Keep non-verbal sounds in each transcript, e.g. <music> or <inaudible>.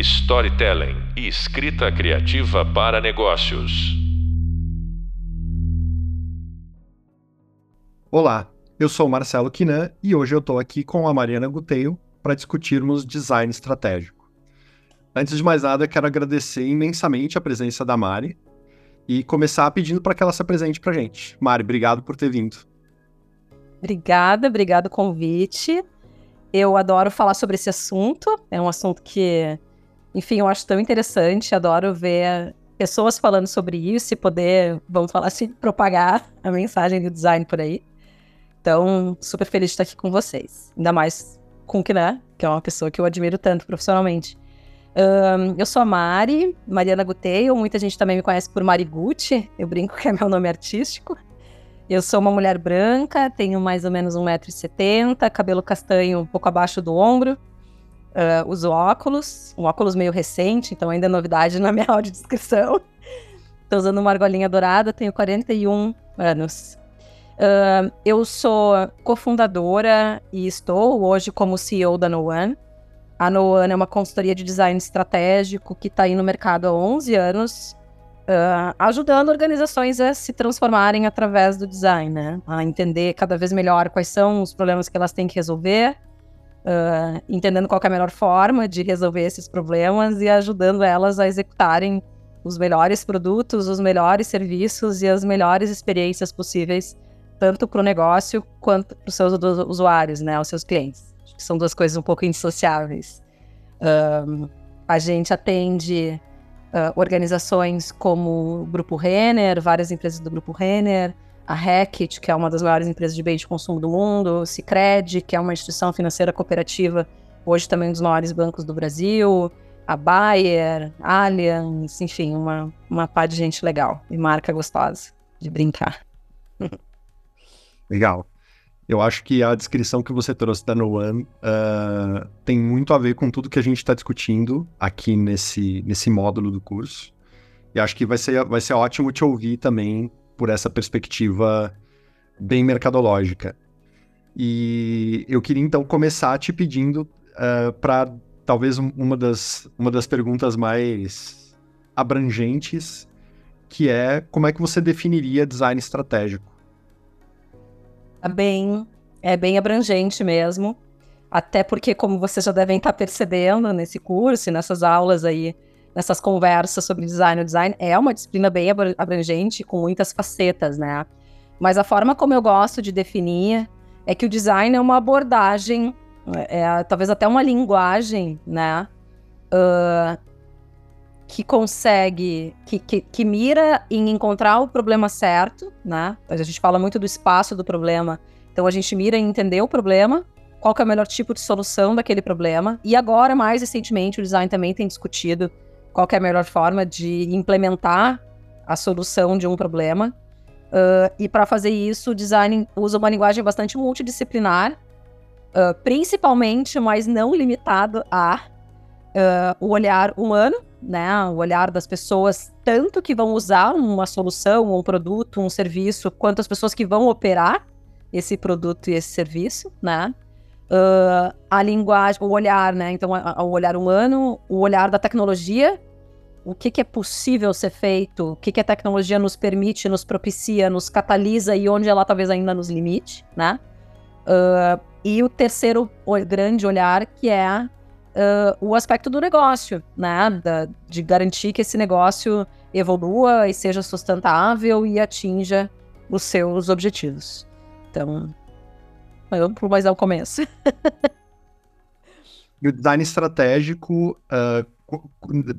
storytelling e escrita criativa para negócios. Olá, eu sou o Marcelo Quinan e hoje eu estou aqui com a Mariana Guteio para discutirmos design estratégico. Antes de mais nada, quero agradecer imensamente a presença da Mari e começar pedindo para que ela se apresente para a gente. Mari, obrigado por ter vindo. Obrigada, obrigado o convite. Eu adoro falar sobre esse assunto, é um assunto que, enfim, eu acho tão interessante, adoro ver pessoas falando sobre isso e poder, vamos falar assim, propagar a mensagem do design por aí. Então, super feliz de estar aqui com vocês. Ainda mais com o Kiné, que é uma pessoa que eu admiro tanto profissionalmente. Um, eu sou a Mari, Mariana Guteio, muita gente também me conhece por Mari Gucci, eu brinco que é meu nome artístico. Eu sou uma mulher branca, tenho mais ou menos 1,70m, cabelo castanho um pouco abaixo do ombro, uh, uso óculos, um óculos meio recente, então ainda é novidade na minha <laughs> audiodescrição. Estou usando uma argolinha dourada, tenho 41 anos. Uh, eu sou cofundadora e estou hoje como CEO da No One. A No One é uma consultoria de design estratégico que está aí no mercado há 11 anos uh, ajudando organizações a se transformarem através do design, né? A entender cada vez melhor quais são os problemas que elas têm que resolver, uh, entendendo qual é a melhor forma de resolver esses problemas e ajudando elas a executarem os melhores produtos, os melhores serviços e as melhores experiências possíveis, tanto para o negócio quanto para os seus usuários, né, os seus clientes. Acho que são duas coisas um pouco indissociáveis. Um, a gente atende uh, organizações como o Grupo Renner, várias empresas do Grupo Renner, a Hackett, que é uma das maiores empresas de bens de consumo do mundo, o Cicred, que é uma instituição financeira cooperativa, hoje também um dos maiores bancos do Brasil, a Bayer, Allianz, enfim, uma, uma pá de gente legal e marca gostosa de brincar. Legal. Eu acho que a descrição que você trouxe da No One uh, tem muito a ver com tudo que a gente está discutindo aqui nesse, nesse módulo do curso. E acho que vai ser, vai ser ótimo te ouvir também por essa perspectiva bem mercadológica. E eu queria então começar te pedindo uh, ah, para talvez uma das, uma das perguntas mais abrangentes, que é como é que você definiria design estratégico? Tá bem, é bem abrangente mesmo. Até porque, como vocês já devem estar percebendo nesse curso, nessas aulas aí, nessas conversas sobre design, o design é uma disciplina bem abrangente, com muitas facetas, né? Mas a forma como eu gosto de definir é que o design é uma abordagem, é, é talvez até uma linguagem, né? Uh, que consegue, que, que, que, mira em encontrar o problema certo, né? A gente fala muito do espaço do problema, então a gente mira em entender o problema, qual é o melhor tipo de solução daquele problema. E agora, mais recentemente, o design também tem discutido qual é a melhor forma de implementar a solução de um problema. Uh, e para fazer isso, o design usa uma linguagem bastante multidisciplinar, uh, principalmente, mas não limitado a uh, o olhar humano, né? O olhar das pessoas, tanto que vão usar uma solução, um produto, um serviço, quanto as pessoas que vão operar esse produto e esse serviço, né? Uh, a linguagem, o olhar, né? Então, o olhar humano, o olhar da tecnologia, o que, que é possível ser feito, o que, que a tecnologia nos permite, nos propicia, nos catalisa e onde ela talvez ainda nos limite, né? Uh, e o terceiro grande olhar, que é uh, o aspecto do negócio, né? Da, de garantir que esse negócio evolua e seja sustentável e atinja os seus objetivos. Então, vamos mais ao começo. <laughs> e o design estratégico, uh,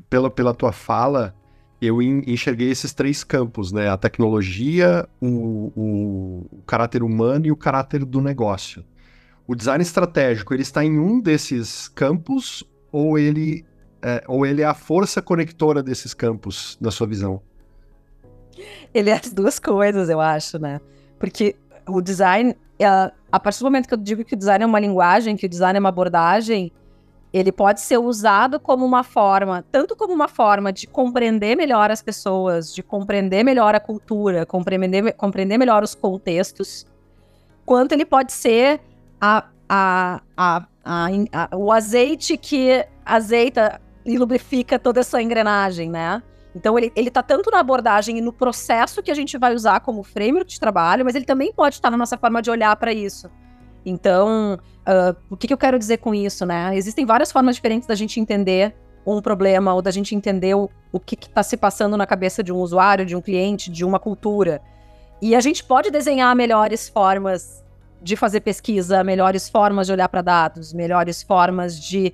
pela, pela tua fala, eu enxerguei esses três campos, né? A tecnologia, o, o, o caráter humano e o caráter do negócio. O design estratégico, ele está em um desses campos ou ele é, ou ele é a força conectora desses campos, na sua visão? Ele é as duas coisas, eu acho, né? Porque o design, é, a partir do momento que eu digo que o design é uma linguagem, que o design é uma abordagem, ele pode ser usado como uma forma, tanto como uma forma de compreender melhor as pessoas, de compreender melhor a cultura, compreender, compreender melhor os contextos, quanto ele pode ser a, a, a, a, o azeite que azeita e lubrifica toda essa engrenagem, né? Então ele, ele tá tanto na abordagem e no processo que a gente vai usar como framework de trabalho, mas ele também pode estar na nossa forma de olhar para isso. Então, uh, o que, que eu quero dizer com isso, né? Existem várias formas diferentes da gente entender um problema ou da gente entender o, o que está se passando na cabeça de um usuário, de um cliente, de uma cultura. E a gente pode desenhar melhores formas de fazer pesquisa, melhores formas de olhar para dados, melhores formas de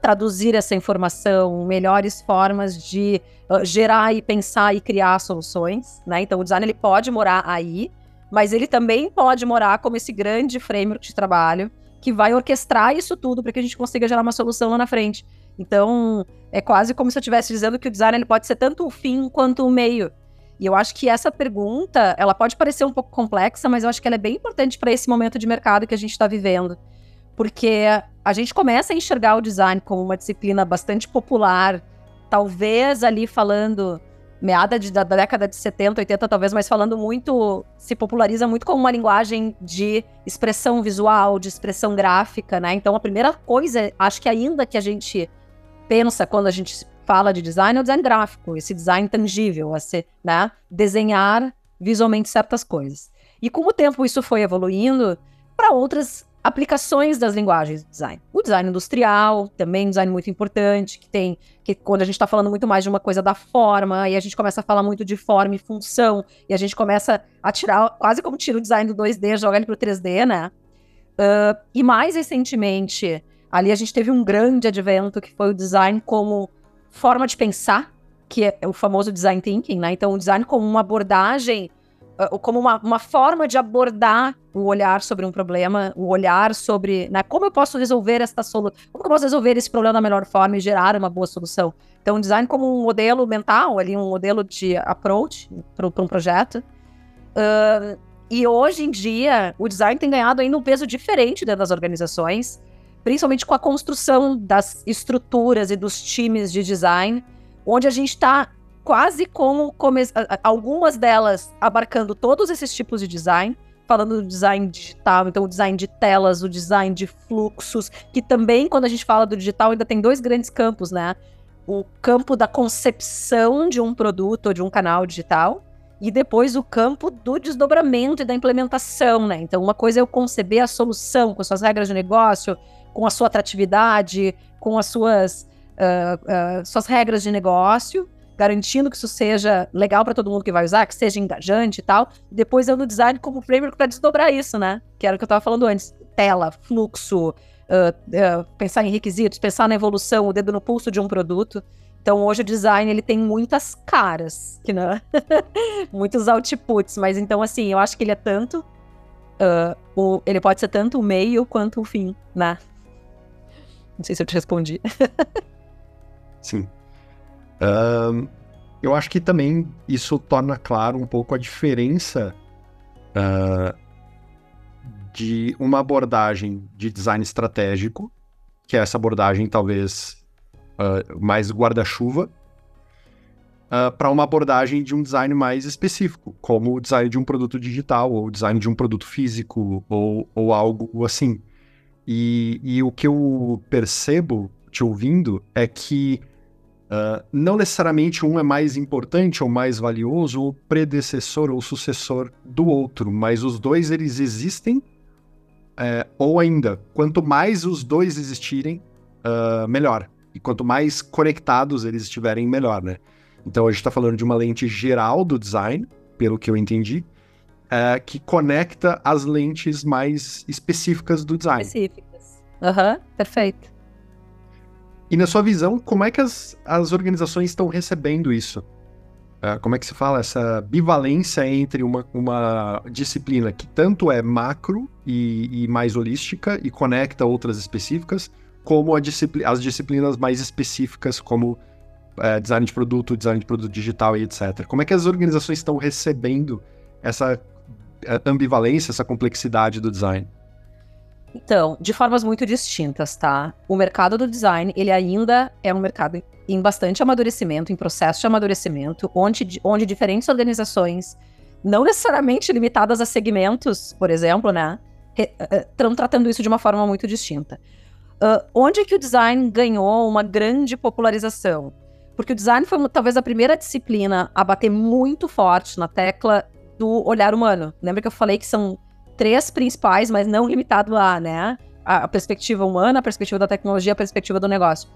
traduzir essa informação, melhores formas de uh, gerar e pensar e criar soluções, né? Então o design ele pode morar aí, mas ele também pode morar como esse grande framework de trabalho que vai orquestrar isso tudo para que a gente consiga gerar uma solução lá na frente. Então, é quase como se eu estivesse dizendo que o design ele pode ser tanto o fim quanto o meio. E eu acho que essa pergunta, ela pode parecer um pouco complexa, mas eu acho que ela é bem importante para esse momento de mercado que a gente está vivendo. Porque a gente começa a enxergar o design como uma disciplina bastante popular, talvez ali falando meada de, da, da, década de 70, 80, talvez, mas falando muito, se populariza muito como uma linguagem de expressão visual, de expressão gráfica, né? Então a primeira coisa, acho que ainda que a gente pensa quando a gente fala de design é o design gráfico, esse design tangível, ser, né? Desenhar visualmente certas coisas. E com o tempo isso foi evoluindo para outras aplicações das linguagens de design. O design industrial, também um design muito importante, que tem que quando a gente está falando muito mais de uma coisa da forma, e a gente começa a falar muito de forma e função, e a gente começa a tirar, quase como tira o design do 2D, joga ele para o 3D, né? Uh, e mais recentemente, ali a gente teve um grande advento que foi o design como forma de pensar, que é o famoso design thinking, né? Então, o design como uma abordagem como uma, uma forma de abordar o olhar sobre um problema, o olhar sobre né, como eu posso resolver esta solução, como eu posso resolver esse problema da melhor forma e gerar uma boa solução. Então, design como um modelo mental, ali um modelo de approach para um projeto. Uh, e hoje em dia, o design tem ganhado ainda um peso diferente dentro das organizações, principalmente com a construção das estruturas e dos times de design, onde a gente está quase como algumas delas abarcando todos esses tipos de design, falando do design digital, então o design de telas, o design de fluxos, que também quando a gente fala do digital ainda tem dois grandes campos, né? O campo da concepção de um produto ou de um canal digital e depois o campo do desdobramento e da implementação, né? Então uma coisa é eu conceber a solução com suas regras de negócio, com a sua atratividade, com as suas uh, uh, suas regras de negócio garantindo que isso seja legal para todo mundo que vai usar, que seja engajante e tal. Depois eu no design como framework para desdobrar isso, né? Que era o que eu estava falando antes. Tela, fluxo, uh, uh, pensar em requisitos, pensar na evolução, o dedo no pulso de um produto. Então hoje o design ele tem muitas caras, que não, <laughs> muitos outputs, mas então assim eu acho que ele é tanto, uh, o, ele pode ser tanto o meio quanto o fim, né? Não sei se eu te respondi. <laughs> Sim, Eu acho que também isso torna claro um pouco a diferença uh, de uma abordagem de design estratégico, que é essa abordagem talvez uh, mais guarda-chuva, para uma abordagem de um design mais específico, como o design de um produto digital, ou o design de um produto físico, ou, ou algo assim. E, e o que eu percebo te ouvindo é que Uh, não necessariamente um é mais importante ou mais valioso, ou predecessor ou sucessor do outro, mas os dois eles existem, é, ou ainda, quanto mais os dois existirem, uh, melhor. E quanto mais conectados eles estiverem, melhor, né? Então a gente está falando de uma lente geral do design, pelo que eu entendi, é, que conecta as lentes mais específicas do design. Específicas. Aham, uhum, perfeito. E na sua visão, como é que as, as organizações estão recebendo isso? Uh, como é que se fala essa bivalência entre uma, uma disciplina que tanto é macro e, e mais holística e conecta outras específicas, como disciplina, as disciplinas mais específicas, como uh, design de produto, design de produto digital e etc. Como é que as organizações estão recebendo essa uh, ambivalência, essa complexidade do design? Então, de formas muito distintas, tá? O mercado do design, ele ainda é um mercado em bastante amadurecimento, em processo de amadurecimento, onde, onde diferentes organizações, não necessariamente limitadas a segmentos, por exemplo, né? Estão tratando isso de uma forma muito distinta. uh, onde que o design ganhou uma grande popularização? Porque o design foi talvez a primeira disciplina a bater muito forte na tecla do olhar humano. Lembra que eu falei que são três principais, mas não limitado a, né? A perspectiva humana, a perspectiva da tecnologia, a perspectiva do negócio.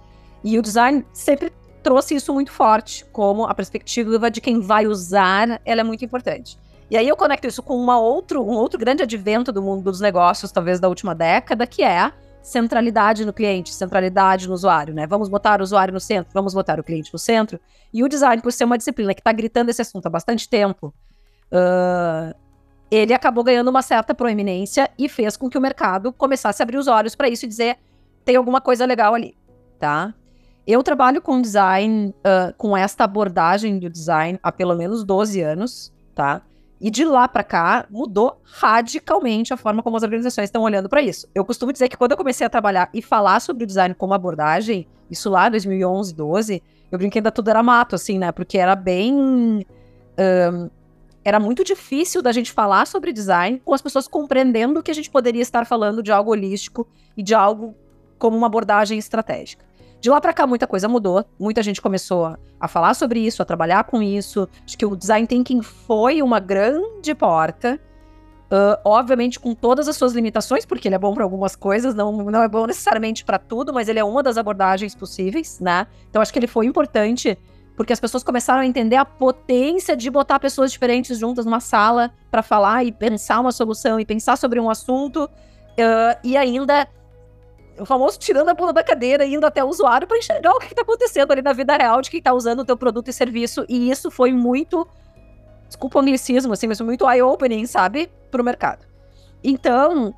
E o design sempre trouxe isso muito forte, como a perspectiva de quem vai usar, ela é muito importante. E aí eu conecto isso com uma outro, um outro grande advento do mundo dos negócios, talvez da última década, que é centralidade no cliente, centralidade no usuário, né? Vamos botar o usuário no centro, vamos botar o cliente no centro. E o design, por ser uma disciplina que está gritando esse assunto há bastante tempo, uh, ele acabou ganhando uma certa proeminência e fez com que o mercado começasse a abrir os olhos para isso e dizer tem alguma coisa legal ali, tá? Eu trabalho com design, uh, com esta abordagem do design há pelo menos 12 anos, tá? E de lá para cá mudou radicalmente a forma como as organizações estão olhando para isso. Eu costumo dizer que quando eu comecei a trabalhar e falar sobre o design como abordagem, isso lá em 2011, 12, eu brinquei ainda tudo era mato, assim, né? Porque era bem. Um, era muito difícil da gente falar sobre design com as pessoas compreendendo que a gente poderia estar falando de algo holístico e de algo como uma abordagem estratégica. De lá para cá, muita coisa mudou. Muita gente começou a falar sobre isso, a trabalhar com isso. Acho que o design thinking foi uma grande porta. Uh, obviamente, com todas as suas limitações, porque ele é bom para algumas coisas, não, não é bom necessariamente para tudo, mas ele é uma das abordagens possíveis, né? Então, acho que ele foi importante porque as pessoas começaram a entender a potência de botar pessoas diferentes juntas numa sala para falar e pensar uma solução e pensar sobre um assunto uh, e ainda o famoso tirando a bunda da cadeira e indo até o usuário para enxergar o que está acontecendo ali na vida real de quem está usando o teu produto e serviço. E isso foi muito, desculpa o anglicismo, assim, mas muito eye-opening, sabe, para o mercado. Então,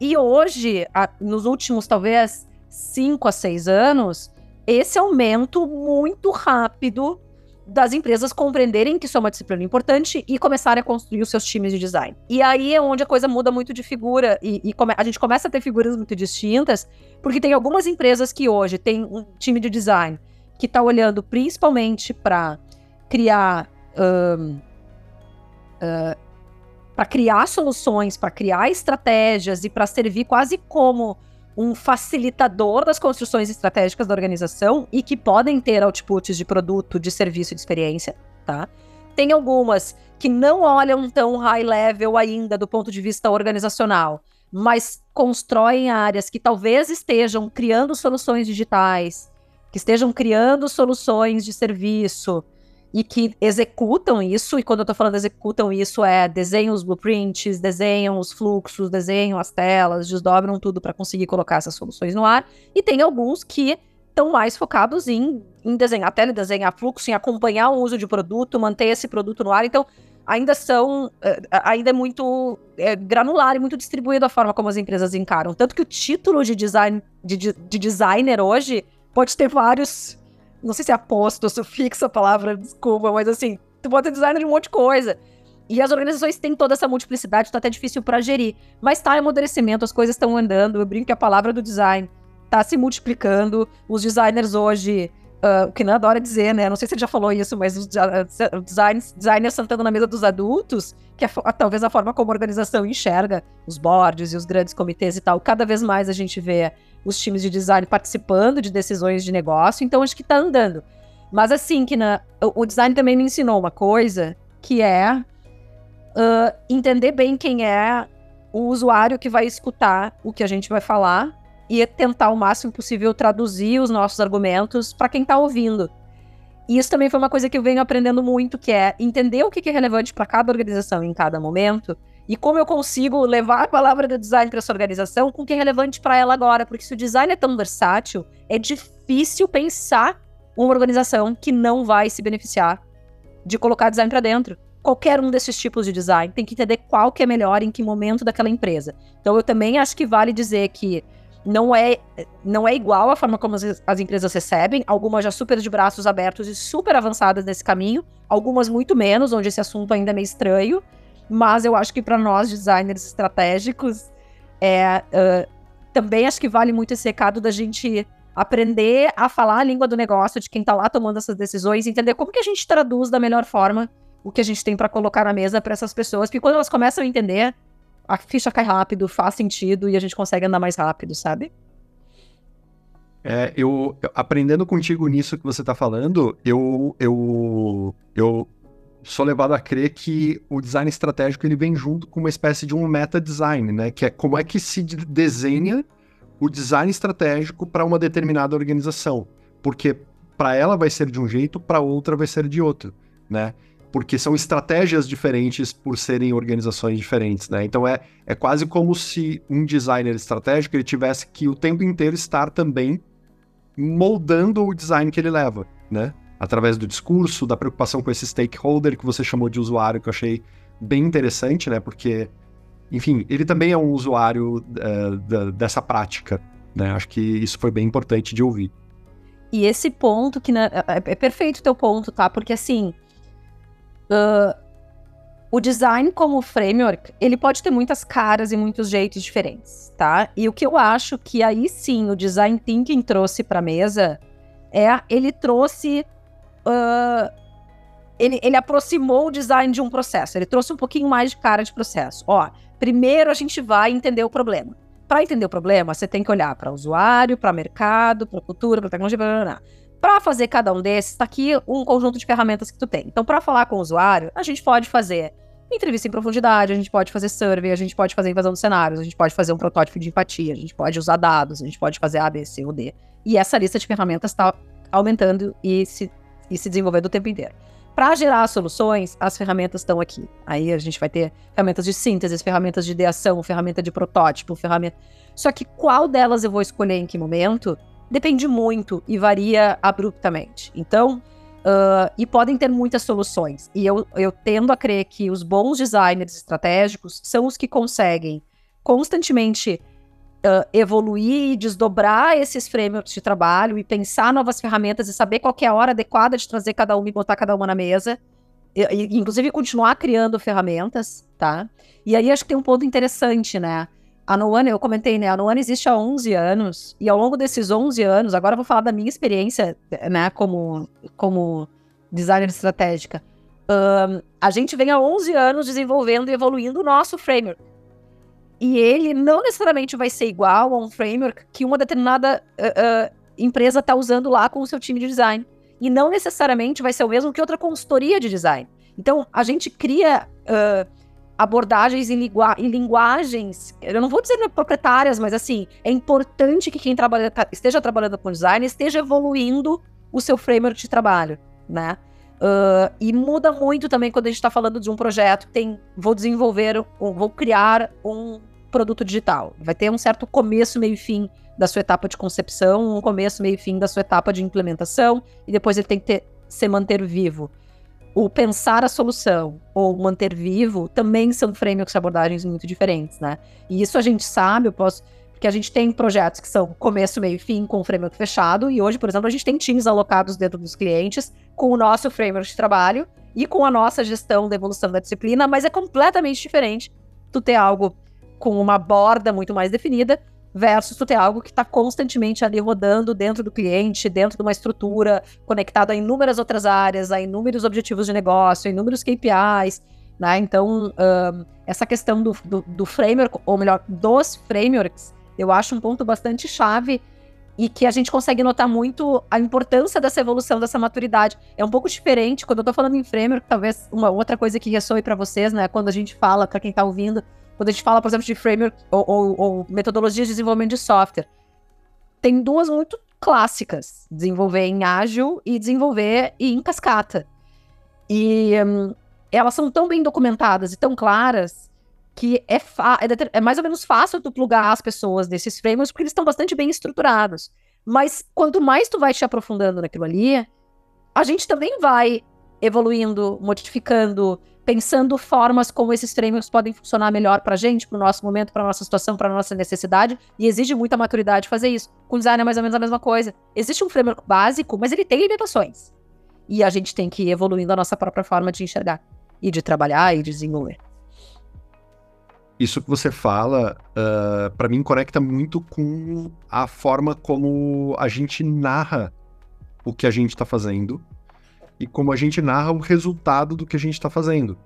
e hoje, a, nos últimos talvez 5 a 6 anos, esse aumento muito rápido das empresas compreenderem que isso é uma disciplina importante e começarem a construir os seus times de design. E aí é onde a coisa muda muito de figura e, e a gente começa a ter figuras muito distintas, porque tem algumas empresas que hoje têm um time de design que está olhando principalmente para criar um, uh, para criar soluções, para criar estratégias e para servir quase como um facilitador das construções estratégicas da organização e que podem ter outputs de produto, de serviço de experiência, tá? Tem algumas que não olham tão high level ainda do ponto de vista organizacional, mas constroem áreas que talvez estejam criando soluções digitais, que estejam criando soluções de serviço, e que executam isso, e quando eu estou falando executam isso, é desenham os blueprints, desenham os fluxos, desenham as telas, desdobram tudo para conseguir colocar essas soluções no ar. E tem alguns que estão mais focados em, em desenhar tela, desenhar fluxo, em acompanhar o uso de produto, manter esse produto no ar. Então, ainda são, eh, ainda é muito é, granular e muito distribuído a forma como as empresas encaram. Tanto que o título de design de, de designer hoje pode ter vários não sei se é aposto, sufixo a palavra, desculpa, mas assim, tu ser designer de um monte de coisa. E as organizações têm toda essa multiplicidade, tá até difícil para gerir. Mas tá em amadurecimento, as coisas estão andando. Eu brinco que a palavra do design tá se multiplicando. Os designers hoje, uh, o que adora dizer, né? Não sei se ele já falou isso, mas os uh, designers, designers sentando na mesa dos adultos, que é talvez a forma como a organização enxerga os boards e os grandes comitês e tal. Cada vez mais a gente vê os times de design participando de decisões de negócio, então acho que tá andando. Mas assim, que na, o, o design também me ensinou uma coisa, que é uh, entender bem quem é o usuário que vai escutar o que a gente vai falar e tentar o máximo possível traduzir os nossos argumentos para quem está ouvindo. E isso também foi uma coisa que eu venho aprendendo muito, que é entender o que é relevante para cada organização em cada momento e como eu consigo levar a palavra do design para essa organização com o que é relevante para ela agora. Porque se o design é tão versátil, é difícil pensar uma organização que não vai se beneficiar de colocar design para dentro. Qualquer um desses tipos de design tem que entender qual que é melhor em que momento daquela empresa. Então eu também acho que vale dizer que não é, não é igual a forma como as, as, empresas recebem, algumas já super de braços abertos e super avançadas nesse caminho, algumas muito menos, onde esse assunto ainda é meio estranho, mas eu acho que para nós, designers estratégicos, é, uh, também acho que vale muito esse recado da gente aprender a falar a língua do negócio de quem está lá tomando essas decisões, entender como que a gente traduz da melhor forma o que a gente tem para colocar na mesa para essas pessoas, porque quando elas começam a entender, a ficha cai rápido, faz sentido e a gente consegue andar mais rápido, sabe? É, eu, aprendendo contigo nisso que você está falando, eu, eu, eu sou levado a crer que o design estratégico ele vem junto com uma espécie de um meta design, né? Que é como é que se desenha o design estratégico para uma determinada organização, porque para ela vai ser de um jeito, para outra vai ser de outro, né? Porque são estratégias diferentes por serem organizações diferentes, né? Então é, é quase como se um designer estratégico ele tivesse que o tempo inteiro estar também moldando o design que ele leva, né? Através do discurso, da preocupação com esse stakeholder que você chamou de usuário, que eu achei bem interessante, né? Porque, enfim, ele também é um usuário uh, da, dessa prática, né? Acho que isso foi bem importante de ouvir. E esse ponto que né, é, é perfeito o teu ponto, tá? Porque assim, uh, o design como framework, ele pode ter muitas caras e muitos jeitos diferentes, tá? E o que eu acho que aí sim o design thinking trouxe para mesa é ele trouxe uh, ele, ele aproximou o design de um processo. Ele trouxe um pouquinho mais de cara de processo. Ó, primeiro a gente vai entender o problema. Para entender o problema, você tem que olhar para o usuário, para mercado, para cultura, para tecnologia, blá, blá, blá. Para fazer cada um desses, está aqui um conjunto de ferramentas que tu tem. Então, para falar com o usuário, a gente pode fazer entrevista em profundidade, a gente pode fazer survey, a gente pode fazer invasão de cenários, a gente pode fazer um protótipo de empatia, a gente pode usar dados, a gente pode fazer A, B, C ou D. E essa lista de ferramentas está aumentando e se, e se desenvolvendo o tempo inteiro. Para gerar soluções, as ferramentas estão aqui. Aí a gente vai ter ferramentas de síntese, ferramentas de ideação, ferramenta de protótipo, ferramenta. Só que qual delas eu vou escolher em que momento depende muito e varia abruptamente. Então, uh, e podem ter muitas soluções. E eu, eu tendo a crer que os bons designers estratégicos são os que conseguem constantemente uh, evoluir e desdobrar esses frameworks de trabalho e pensar novas ferramentas e saber qual é a hora adequada de trazer cada uma e botar cada uma na mesa. E, inclusive continuar criando ferramentas, tá? E aí acho que tem um ponto interessante, né? A Noana, eu comentei, né? A Noana existe há 11 anos, e ao longo desses 11 anos, agora eu vou falar da minha experiência, né, como, como designer estratégica. Um, a gente vem há 11 anos desenvolvendo e evoluindo o nosso framework. E ele não necessariamente vai ser igual a um framework que uma determinada uh, uh, empresa está usando lá com o seu time de design. E não necessariamente vai ser o mesmo que outra consultoria de design. Então, a gente cria uh, abordagens em, em, linguagens, eu não vou dizer proprietárias, mas assim, é importante que quem trabalha, tá, esteja trabalhando com design esteja evoluindo o seu framework de trabalho, né? Uh, e muda muito também quando a gente está falando de um projeto que tem, vou desenvolver, um, vou criar um produto digital. Vai ter um certo começo, meio e fim da sua etapa de concepção, um começo, meio e fim da sua etapa de implementação, e depois ele tem que ter, se manter vivo o pensar a solução ou manter vivo também são frameworks e abordagens muito diferentes, né? E isso a gente sabe, eu posso. Porque a gente tem projetos que são começo, meio e fim com o framework fechado, e hoje, por exemplo, a gente tem times alocados dentro dos clientes com o nosso framework de trabalho e com a nossa gestão da evolução da disciplina, mas é completamente diferente tu ter algo com uma borda muito mais definida versus tu ter algo que está constantemente ali rodando dentro do cliente, dentro de uma estrutura, conectado a inúmeras outras áreas, a inúmeros objetivos de negócio, a inúmeros KPIs, né? Então, um, essa questão do, do, do, framework, ou melhor, dos frameworks, eu acho um ponto bastante chave e que a gente consegue notar muito a importância dessa evolução, dessa maturidade. É um pouco diferente, quando eu tô falando em framework, talvez uma outra coisa que ressoe para vocês, né? Quando a gente fala, para quem tá ouvindo, quando a gente fala, por exemplo, de framework ou, ou, ou metodologias de desenvolvimento de software, tem duas muito clássicas: desenvolver em ágil e desenvolver em cascata. E um, elas são tão bem documentadas e tão claras que é, é, é, mais ou menos fácil tu plugar as pessoas desses frameworks porque eles estão bastante bem estruturados. Mas quanto mais tu vai te aprofundando naquilo ali, a gente também vai evoluindo, modificando, pensando formas como esses frameworks podem funcionar melhor para a gente, para o nosso momento, para nossa situação, para nossa necessidade, e exige muita maturidade fazer isso. Com design é mais ou menos a mesma coisa. Existe um framework básico, mas ele tem limitações. E a gente tem que ir evoluindo a nossa própria forma de enxergar e de trabalhar e de desenvolver. Isso que você fala, uh, ah, para mim, conecta muito com a forma como a gente narra o que a gente está fazendo e como a gente narra o resultado do que a gente está fazendo.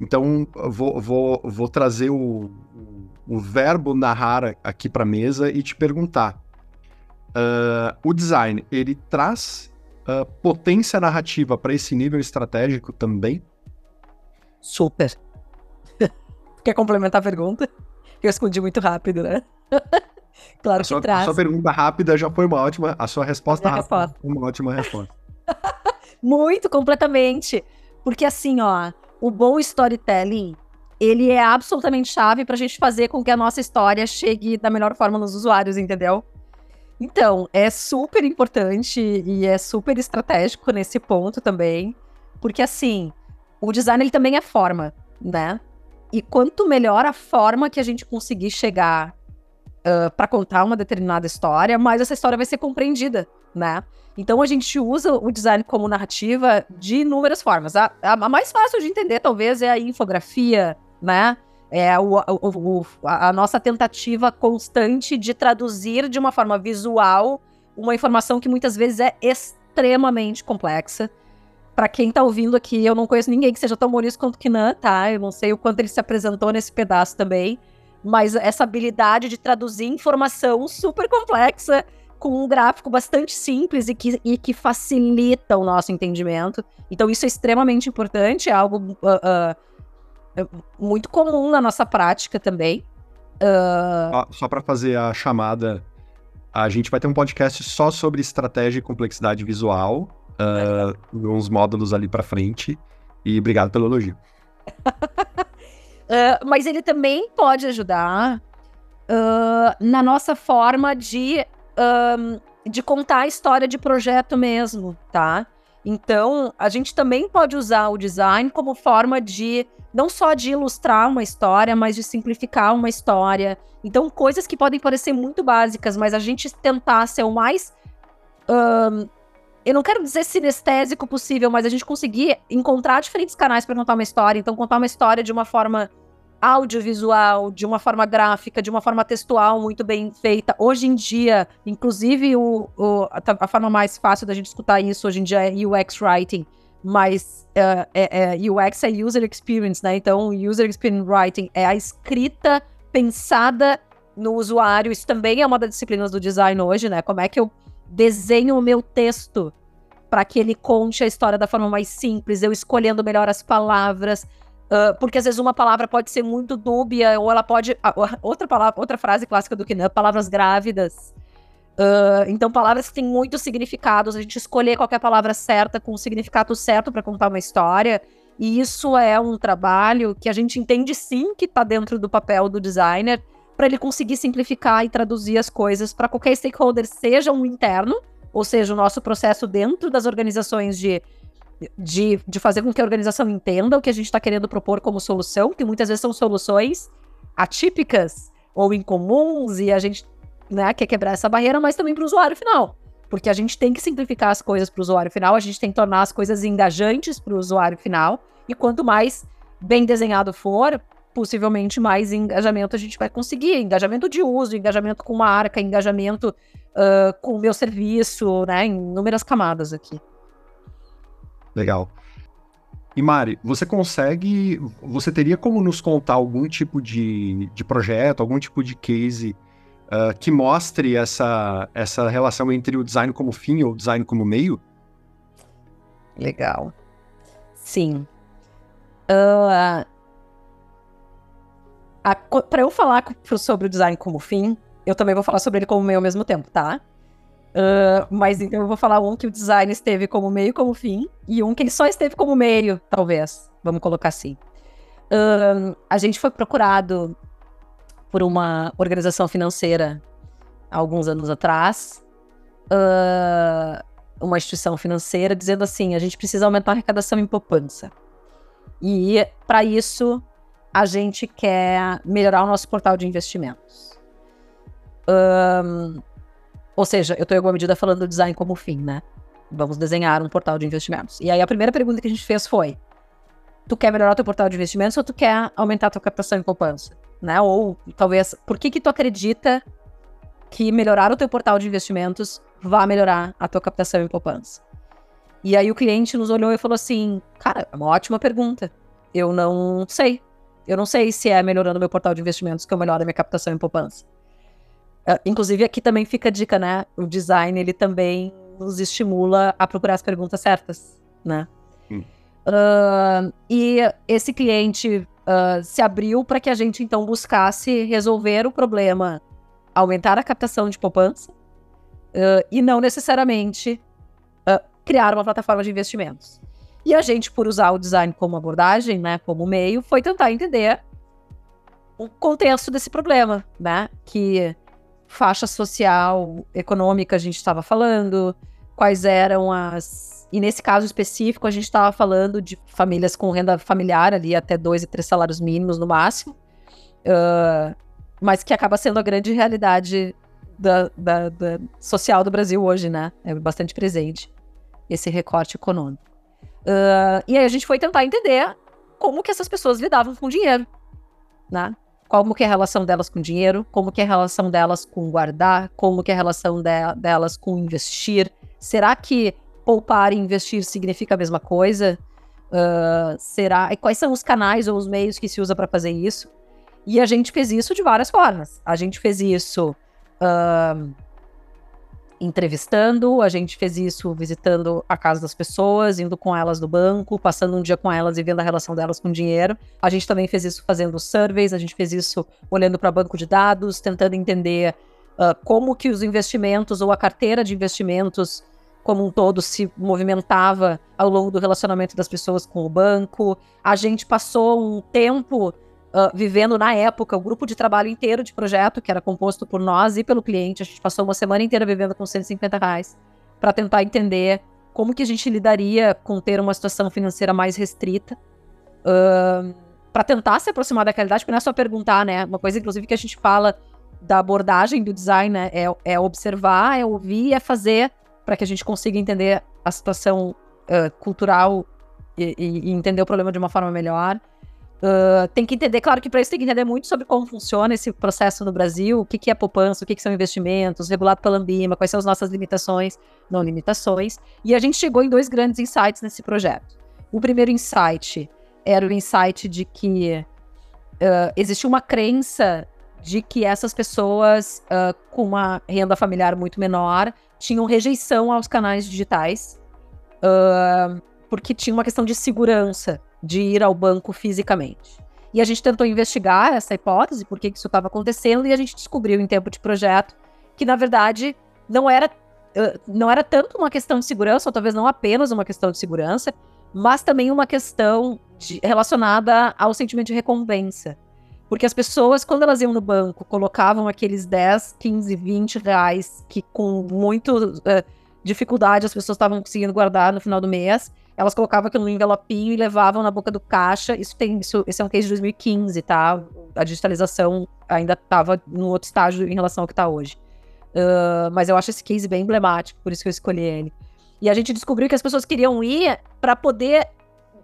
Então, vou, vou, vou trazer o, o verbo narrar aqui para a mesa e te perguntar. uh, o design, ele traz uh, potência narrativa para esse nível estratégico também? Super. <laughs> Quer complementar a pergunta? Eu escondi muito rápido, né? <laughs> claro a sua, que traz. A sua pergunta rápida já foi uma ótima. A sua resposta a rápida resposta. foi uma ótima resposta. <laughs> muito, completamente. Porque assim, ó, o bom storytelling, ele é absolutamente chave pra gente fazer com que a nossa história chegue da melhor forma nos usuários, entendeu? Então, é super importante e é super estratégico nesse ponto também, porque assim, o design ele também é forma, né? E quanto melhor a forma que a gente conseguir chegar uh, para contar uma determinada história, mais essa história vai ser compreendida, né? Então a gente usa o design como narrativa de inúmeras formas. A, a mais fácil de entender, talvez, é a infografia, né? É o, o, o, a nossa tentativa constante de traduzir de uma forma visual uma informação que muitas vezes é extremamente complexa para quem tá ouvindo aqui, eu não conheço ninguém que seja tão bonito quanto o Kinan, tá? Eu não sei o quanto ele se apresentou nesse pedaço também, mas essa habilidade de traduzir informação super complexa com um gráfico bastante simples e que, e que facilita o nosso entendimento. Então, isso é extremamente importante, é algo uh, uh, muito comum na nossa prática também. Uh... Só para fazer a chamada, a gente vai ter um podcast só sobre estratégia e complexidade visual uh, uns módulos ali para frente. E obrigado pelo elogio. <laughs> uh, mas ele também pode ajudar uh, na nossa forma de, de contar a história de projeto mesmo, tá? Então, a gente também pode usar o design como forma de não só de ilustrar uma história, mas de simplificar uma história. Então, coisas que podem parecer muito básicas, mas a gente tentar ser o mais um, eu não quero dizer sinestésico possível, mas a gente conseguir encontrar diferentes canais para contar uma história. Então, contar uma história de uma forma audiovisual, de uma forma gráfica, de uma forma textual muito bem feita. Hoje em dia, inclusive, o, o a, a, forma mais fácil da gente escutar isso hoje em dia é UX Writing, mas uh, é, é, UX é User Experience, né? Então, User Experience Writing é a escrita pensada no usuário. Isso também é uma das disciplinas do design hoje, né? Como é que eu desenho o meu texto para que ele conte a história da forma mais simples, eu escolhendo melhor as palavras. Uh, porque às vezes uma palavra pode ser muito dúbia, ou ela pode. Uh, outra palavra, outra frase clássica do Kinan, palavras grávidas. Uh, então, palavras que têm muitos significados, a gente escolher qualquer palavra certa com o significado certo para contar uma história. E isso é um trabalho que a gente entende sim que está dentro do papel do designer, para ele conseguir simplificar e traduzir as coisas para qualquer stakeholder, seja um interno, ou seja, o nosso processo dentro das organizações de, de, de fazer com que a organização entenda o que a gente está querendo propor como solução, que muitas vezes são soluções atípicas ou incomuns, e a gente né, quer quebrar essa barreira, mas também para o usuário final. Porque a gente tem que simplificar as coisas para o usuário final, a gente tem que tornar as coisas engajantes para o usuário final, e quanto mais bem desenhado for, possivelmente mais engajamento a gente vai conseguir. Engajamento de uso, engajamento com marca, engajamento uh, com o meu serviço, né? Em inúmeras camadas aqui. Legal. E Mari, você consegue. Você teria como nos contar algum tipo de, de projeto, algum tipo de case uh, que mostre essa, essa relação entre o design como fim ou o design como meio? Legal. Sim. Uh, para eu falar sobre o design como fim, eu também vou falar sobre ele como meio ao mesmo tempo, tá? Uh, mas então eu vou falar um que o design esteve como meio como fim e um que ele só esteve como meio, talvez. Vamos colocar assim. Uh, a gente foi procurado por uma organização financeira alguns anos atrás, uh, uma instituição financeira, dizendo assim: a gente precisa aumentar a arrecadação em poupança. E para isso a gente quer melhorar o nosso portal de investimentos. Ou seja, eu estou em alguma medida falando do design como fim, né? Vamos desenhar um portal de investimentos. E aí a primeira pergunta que a gente fez foi: tu quer melhorar o teu portal de investimentos ou tu quer aumentar a tua captação em poupança? Né? Ou talvez, por que que tu acredita que melhorar o teu portal de investimentos vai melhorar a tua captação em poupança? E aí o cliente nos olhou e falou assim: cara, é uma ótima pergunta. Eu não sei. Eu não sei se é melhorando meu portal de investimentos que eu melhoro a minha captação em poupança. Uh, inclusive, aqui também fica a dica, né? O design, ele também nos estimula a procurar as perguntas certas, né? Hum. Uh, e esse cliente uh, se abriu para que a gente, então, buscasse resolver o problema, aumentar a captação de poupança e não necessariamente criar uma plataforma de investimentos. E a gente, por usar o design como abordagem, né, como meio, foi tentar entender o contexto desse problema, né? Que faixa social, econômica a gente estava falando, quais eram as. E nesse caso específico, a gente estava falando de famílias com renda familiar ali, até dois e três salários mínimos no máximo, uh, mas que acaba sendo a grande realidade da, da, da, social do Brasil hoje, né? É bastante presente esse recorte econômico. Uh, e aí a gente foi tentar entender como que essas pessoas lidavam com dinheiro, né? Como que é a relação delas com dinheiro, como que é a relação delas com guardar, como que é a relação de, delas com investir. Será que poupar e investir significa a mesma coisa? Uh, será? E quais são os canais ou os meios que se usa para fazer isso? E a gente fez isso de várias formas. A gente fez isso uh, entrevistando, a gente fez isso visitando a casa das pessoas, indo com elas no banco, passando um dia com elas e vendo a relação delas com dinheiro. A gente também fez isso fazendo surveys, a gente fez isso olhando para banco de dados, tentando entender uh, como que os investimentos ou a carteira de investimentos como um todo se movimentava ao longo do relacionamento das pessoas com o banco. A gente passou um tempo uh, vivendo na época o grupo de trabalho inteiro de projeto, que era composto por nós e pelo cliente. A gente passou uma semana inteira vivendo com 150 reais para tentar entender como que a gente lidaria com ter uma situação financeira mais restrita. Uh, para tentar se aproximar da realidade, porque não é só perguntar, né? Uma coisa, inclusive, que a gente fala da abordagem do design né? é, é observar, é ouvir, é fazer para que a gente consiga entender a situação uh, cultural e, e, entender o problema de uma forma melhor. Uh, tem que entender, claro que para isso tem que entender muito sobre como funciona esse processo no Brasil, o que, que é poupança, o que, que são investimentos, regulado pela Ambima, quais são as nossas limitações, não limitações. E a gente chegou em dois grandes insights nesse projeto. O primeiro insight era o insight de que uh, existia uma crença de que essas pessoas uh, com uma renda familiar muito menor tinham rejeição aos canais digitais, porque tinha uma questão de segurança de ir ao banco fisicamente. E a gente tentou investigar essa hipótese, por que isso estava acontecendo, e a gente descobriu em tempo de projeto que, na verdade, não era, não era tanto uma questão de segurança, ou talvez não apenas uma questão de segurança, mas também uma questão de, relacionada ao sentimento de recompensa. Porque as pessoas, quando elas iam no banco, colocavam aqueles 10, 15, 20 reais que com muito uh, dificuldade as pessoas estavam conseguindo guardar no final do mês, elas colocavam aquilo no envelopinho e levavam na boca do caixa. Isso tem, isso, esse é um case de 2015, tá? A digitalização ainda estava no outro estágio em relação ao que está hoje. Uh, mas eu acho esse case bem emblemático, por isso que eu escolhi ele. E a gente descobriu que as pessoas queriam ir para poder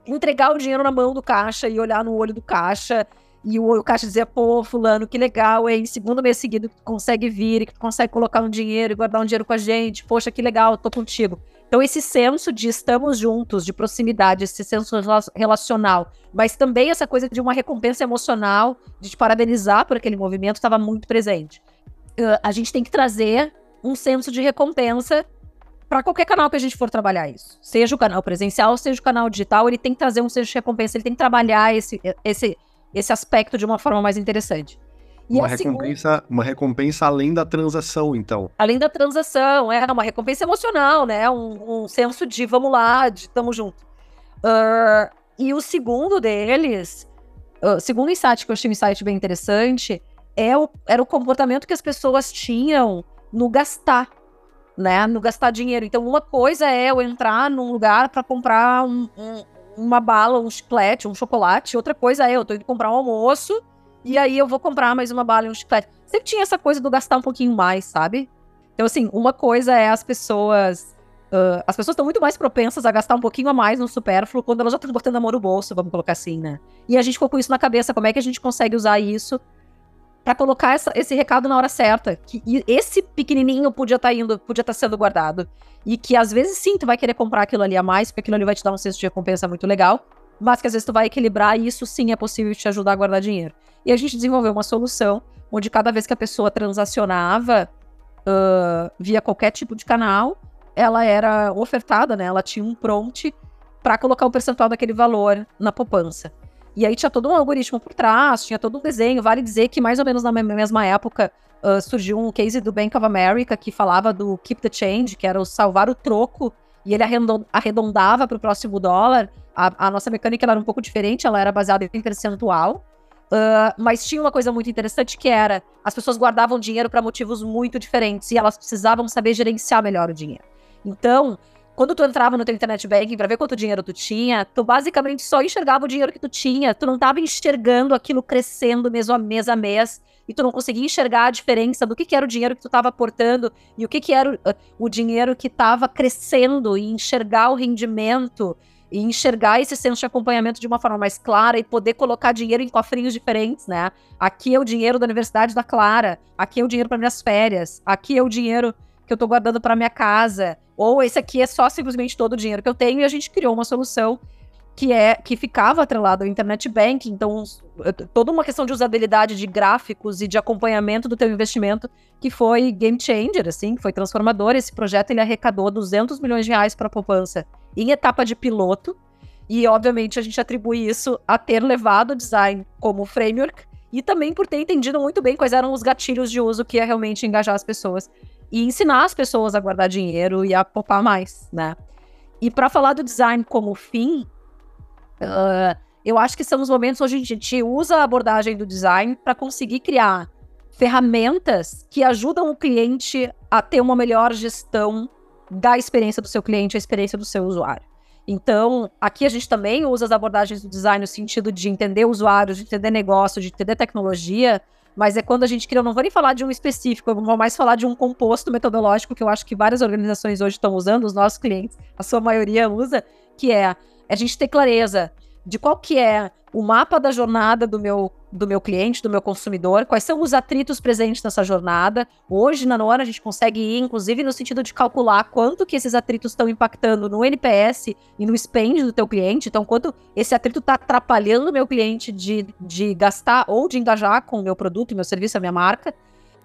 entregar o dinheiro na mão do caixa e olhar no olho do caixa. E o, o caixa dizia, pô, fulano, que legal, hein? Segundo mês seguido que tu consegue vir, que tu consegue colocar um dinheiro e guardar um dinheiro com a gente. Poxa, que legal, tô contigo. Então, esse senso de estamos juntos, de proximidade, esse senso relacional, mas também essa coisa de uma recompensa emocional, de te parabenizar por aquele movimento, estava muito presente. Uh, a gente tem que trazer um senso de recompensa para qualquer canal que a gente for trabalhar isso. Seja o canal presencial, seja o canal digital, ele tem que trazer um senso de recompensa, ele tem que trabalhar esse, esse, esse aspecto de uma forma mais interessante. E uma, recompensa, segunda... uma recompensa além da transação, então. Além da transação, é uma recompensa emocional, né? Um, um senso de vamos lá, de tamo junto. Uh, e o segundo deles, o uh, segundo insight que eu achei um insight bem interessante, é o, era o comportamento que as pessoas tinham no gastar, né? No gastar dinheiro. Então, uma coisa é eu entrar num lugar para comprar um, um, uma bala, um chiclete, um chocolate. Outra coisa é eu tô indo comprar um almoço e aí eu vou comprar mais uma bala e um chiclete. Sempre tinha essa coisa do gastar um pouquinho mais, sabe? Então, assim, uma coisa é as pessoas. Uh, as pessoas estão muito mais propensas a gastar um pouquinho a mais no supérfluo quando elas já estão botando amor no bolso, vamos colocar assim, né? E a gente ficou com isso na cabeça. Como é que a gente consegue usar isso para colocar essa, esse recado na hora certa? Que esse pequenininho podia estar tá indo, podia estar tá sendo guardado. E que às vezes sim, tu vai querer comprar aquilo ali a mais, porque aquilo ali vai te dar um senso de recompensa muito legal. Mas que às vezes tu vai equilibrar e isso sim é possível te ajudar a guardar dinheiro. E a gente desenvolveu uma solução onde cada vez que a pessoa transacionava uh, via qualquer tipo de canal, ela era ofertada, né? Ela tinha um prompt para colocar o percentual daquele valor na poupança. E aí tinha todo um algoritmo por trás, tinha todo um desenho. Vale dizer que mais ou menos na mesma época uh, surgiu um case do Bank of America que falava do keep the change, que era o salvar o troco, e ele arredondava para o próximo dólar. A, a, nossa mecânica era um pouco diferente, ela era baseada em percentual. Uh, mas tinha uma coisa muito interessante que era as pessoas guardavam dinheiro para motivos muito diferentes e elas precisavam saber gerenciar melhor o dinheiro. Então, quando tu entrava no teu internet banking para ver quanto dinheiro tu tinha, tu basicamente só enxergava o dinheiro que tu tinha. Tu não estava enxergando aquilo crescendo mês a mês a mês. E tu não conseguia enxergar a diferença do que, que era o dinheiro que tu estava aportando e o que, que era o, uh, o dinheiro que estava crescendo e enxergar o rendimento e enxergar esse senso de acompanhamento de uma forma mais clara e poder colocar dinheiro em cofrinhos diferentes, né? Aqui é o dinheiro da Universidade da Clara, aqui é o dinheiro para minhas férias, aqui é o dinheiro que eu estou guardando para minha casa, ou esse aqui é só simplesmente todo o dinheiro que eu tenho e a gente criou uma solução que é que ficava atrelado ao internet banking, então toda uma questão de usabilidade de gráficos e de acompanhamento do teu investimento que foi game changer, assim, foi transformador. Esse projeto ele arrecadou 200 milhões de reais para a poupança em etapa de piloto. E obviamente a gente atribui isso a ter levado o design como framework e também por ter entendido muito bem quais eram os gatilhos de uso que ia realmente engajar as pessoas e ensinar as pessoas a guardar dinheiro e a poupar mais, né? E para falar do design como fim, uh, eu acho que são os momentos onde a gente usa a abordagem do design para conseguir criar ferramentas que ajudam o cliente a ter uma melhor gestão da experiência do seu cliente, a experiência do seu usuário. Então, aqui a gente também usa as abordagens do design no sentido de entender usuários, de entender negócio, de entender tecnologia, mas é quando a gente cria, eu não vou nem falar de um específico, eu vou mais falar de um composto metodológico que eu acho que várias organizações hoje estão usando, os nossos clientes, a sua maioria usa, que é a gente ter clareza de qual que é o mapa da jornada do meu, do meu cliente, do meu consumidor, quais são os atritos presentes nessa jornada. Hoje, na Nora, a gente consegue ir, inclusive, no sentido de calcular quanto que esses atritos estão impactando no NPS e no spend do teu cliente. Então, quanto esse atrito está atrapalhando o meu cliente de, de gastar ou de engajar com o meu produto, meu serviço, a minha marca.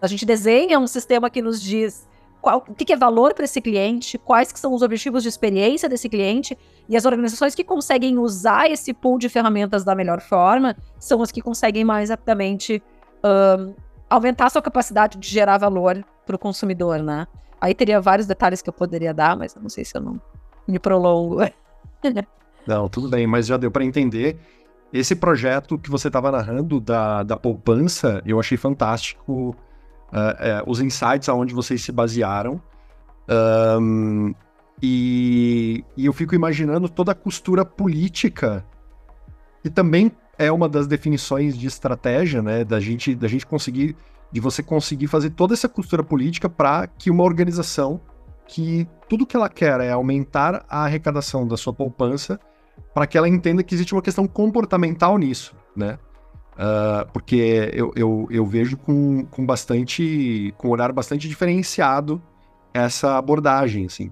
A gente desenha um sistema que nos diz qual, o que, é valor para esse cliente, quais que são os objetivos de experiência desse cliente, e as organizações que conseguem usar esse pool de ferramentas da melhor forma são as que conseguem mais rapidamente um, aumentar sua capacidade de gerar valor para o consumidor, né? Aí teria vários detalhes que eu poderia dar, mas não sei se eu não me prolongo. <laughs> não, tudo bem, mas já deu para entender. Esse projeto que você estava narrando da, da poupança, eu achei fantástico uh, os insights aonde vocês se basearam. Um, e, e, eu fico imaginando toda a costura política, que também é uma das definições de estratégia, né? Da gente, da gente conseguir, de você conseguir fazer toda essa costura política para que uma organização que tudo que ela quer é aumentar a arrecadação da sua poupança, para que ela entenda que existe uma questão comportamental nisso, né? Uh, porque eu, eu, eu, vejo com, com bastante. com um olhar bastante diferenciado essa abordagem, assim.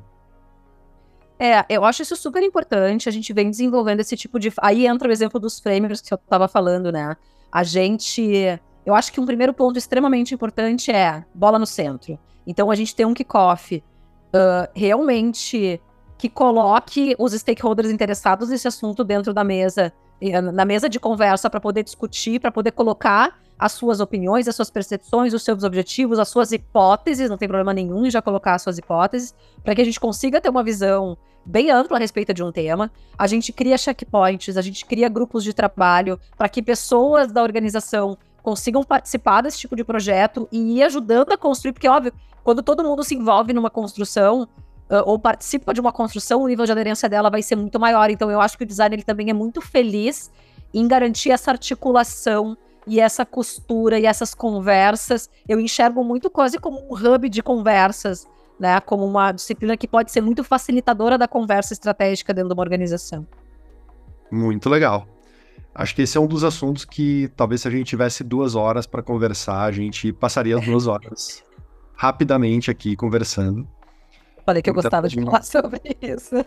É, eu acho isso super importante. A gente vem desenvolvendo esse tipo de. Aí entra o exemplo dos frameworks que eu estava falando, né? A gente. Eu acho que um primeiro ponto extremamente importante é bola no centro. Então a gente tem um kickoff uh, realmente que coloque os stakeholders interessados nesse assunto dentro da mesa na mesa de conversa para poder discutir, para poder colocar as suas opiniões, as suas percepções, os seus objetivos, as suas hipóteses, não tem problema nenhum em já colocar as suas hipóteses, para que a gente consiga ter uma visão bem ampla a respeito de um tema. A gente cria checkpoints, a gente cria grupos de trabalho para que pessoas da organização consigam participar desse tipo de projeto e ir ajudando a construir, porque óbvio, quando todo mundo se envolve numa construção, ou participa de uma construção, o nível de aderência dela vai ser muito maior. Então, eu acho que o design ele também é muito feliz em garantir essa articulação e essa costura e essas conversas. Eu enxergo muito quase como um hub de conversas, né? Como uma disciplina que pode ser muito facilitadora da conversa estratégica dentro de uma organização. Muito legal. Acho que esse é um dos assuntos que talvez se a gente tivesse duas horas para conversar, a gente passaria as duas <laughs> horas rapidamente aqui conversando. Falei que eu gostava de falar <laughs> sobre isso.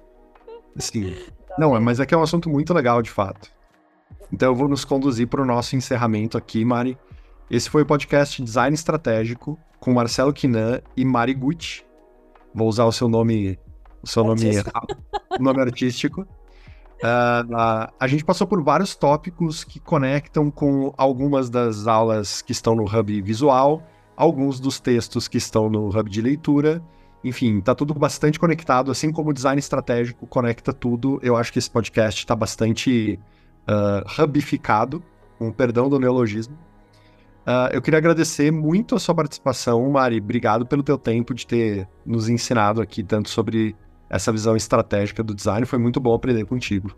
Sim. Não, mas é que é um assunto muito legal, de fato. Então eu vou nos conduzir para o nosso encerramento aqui, Mari. Esse foi o podcast Design Estratégico com Marcelo Quinan e Mari Gucci. Vou usar o seu nome, o seu nome, nome <laughs> artístico. Uh, uh, a gente passou por vários tópicos que conectam com algumas das aulas que estão no Hub Visual, alguns dos textos que estão no Hub de Leitura. Enfim, tá tudo bastante conectado, assim como o design estratégico conecta tudo. Eu acho que esse podcast está bastante uh, com perdão do neologismo. Uh, eu queria agradecer muito a sua participação, Mari. Obrigado pelo teu tempo de ter nos ensinado aqui tanto sobre essa visão estratégica do design. Foi muito bom aprender contigo.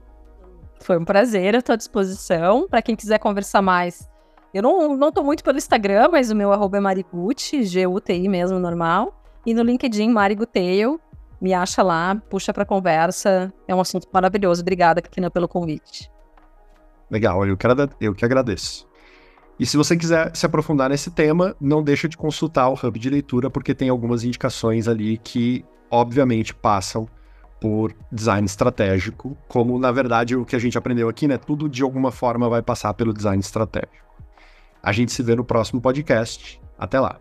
Foi um prazer, eu estou à disposição. Para quem quiser conversar mais, eu não, não tô muito pelo Instagram, mas o meu arroba é Mariguti, G-U-T-I mesmo, normal. E no LinkedIn, Mariguteio. Me acha lá, puxa para conversa. É um assunto maravilhoso. Obrigada, Katina, pelo convite. Legal, eu, quero, eu que agradeço. E se você quiser se aprofundar nesse tema, não deixa de consultar o Hub de Leitura, porque tem algumas indicações ali que, obviamente, passam por design estratégico, como, na verdade, o que a gente aprendeu aqui, né? Tudo, de alguma forma, vai passar pelo design estratégico. A gente se vê no próximo podcast. Até lá!